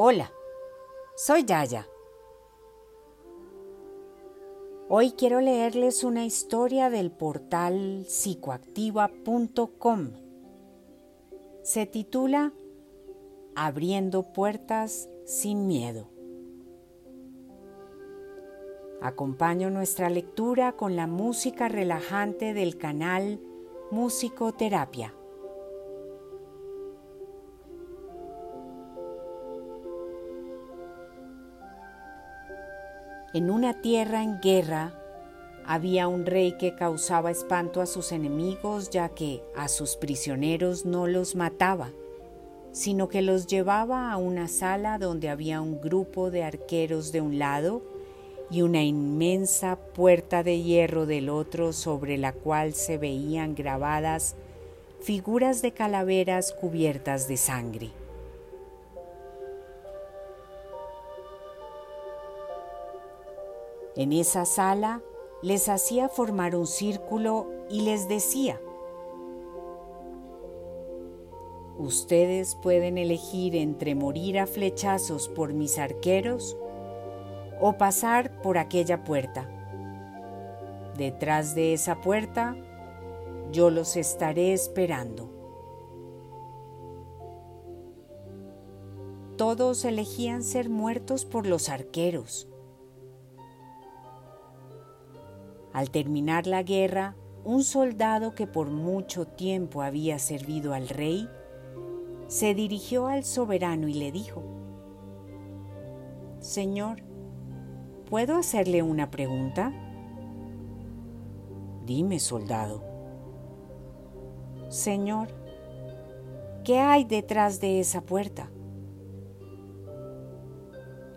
Hola, soy Yaya. Hoy quiero leerles una historia del portal psicoactiva.com. Se titula Abriendo puertas sin miedo. Acompaño nuestra lectura con la música relajante del canal Musicoterapia. En una tierra en guerra había un rey que causaba espanto a sus enemigos ya que a sus prisioneros no los mataba, sino que los llevaba a una sala donde había un grupo de arqueros de un lado y una inmensa puerta de hierro del otro sobre la cual se veían grabadas figuras de calaveras cubiertas de sangre. En esa sala les hacía formar un círculo y les decía, ustedes pueden elegir entre morir a flechazos por mis arqueros o pasar por aquella puerta. Detrás de esa puerta yo los estaré esperando. Todos elegían ser muertos por los arqueros Al terminar la guerra, un soldado que por mucho tiempo había servido al rey, se dirigió al soberano y le dijo, Señor, ¿puedo hacerle una pregunta? Dime, soldado. Señor, ¿qué hay detrás de esa puerta?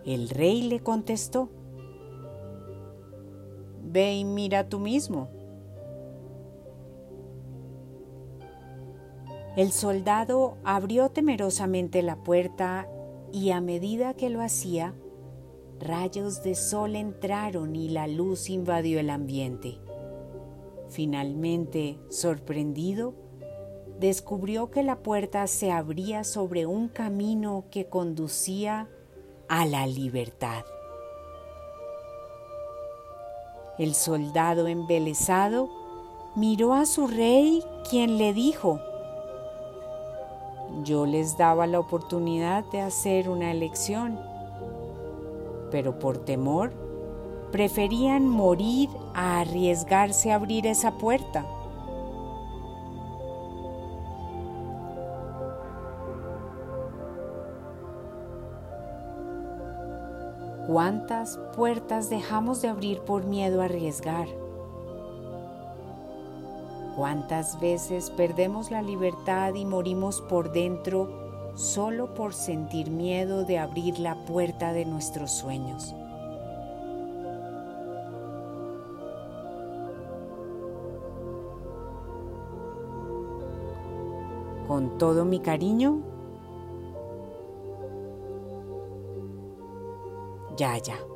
El rey le contestó, Ve y mira tú mismo. El soldado abrió temerosamente la puerta y a medida que lo hacía, rayos de sol entraron y la luz invadió el ambiente. Finalmente, sorprendido, descubrió que la puerta se abría sobre un camino que conducía a la libertad. El soldado embelesado miró a su rey, quien le dijo, yo les daba la oportunidad de hacer una elección, pero por temor preferían morir a arriesgarse a abrir esa puerta. ¿Cuántas puertas dejamos de abrir por miedo a arriesgar? ¿Cuántas veces perdemos la libertad y morimos por dentro solo por sentir miedo de abrir la puerta de nuestros sueños? Con todo mi cariño, Ya, ya.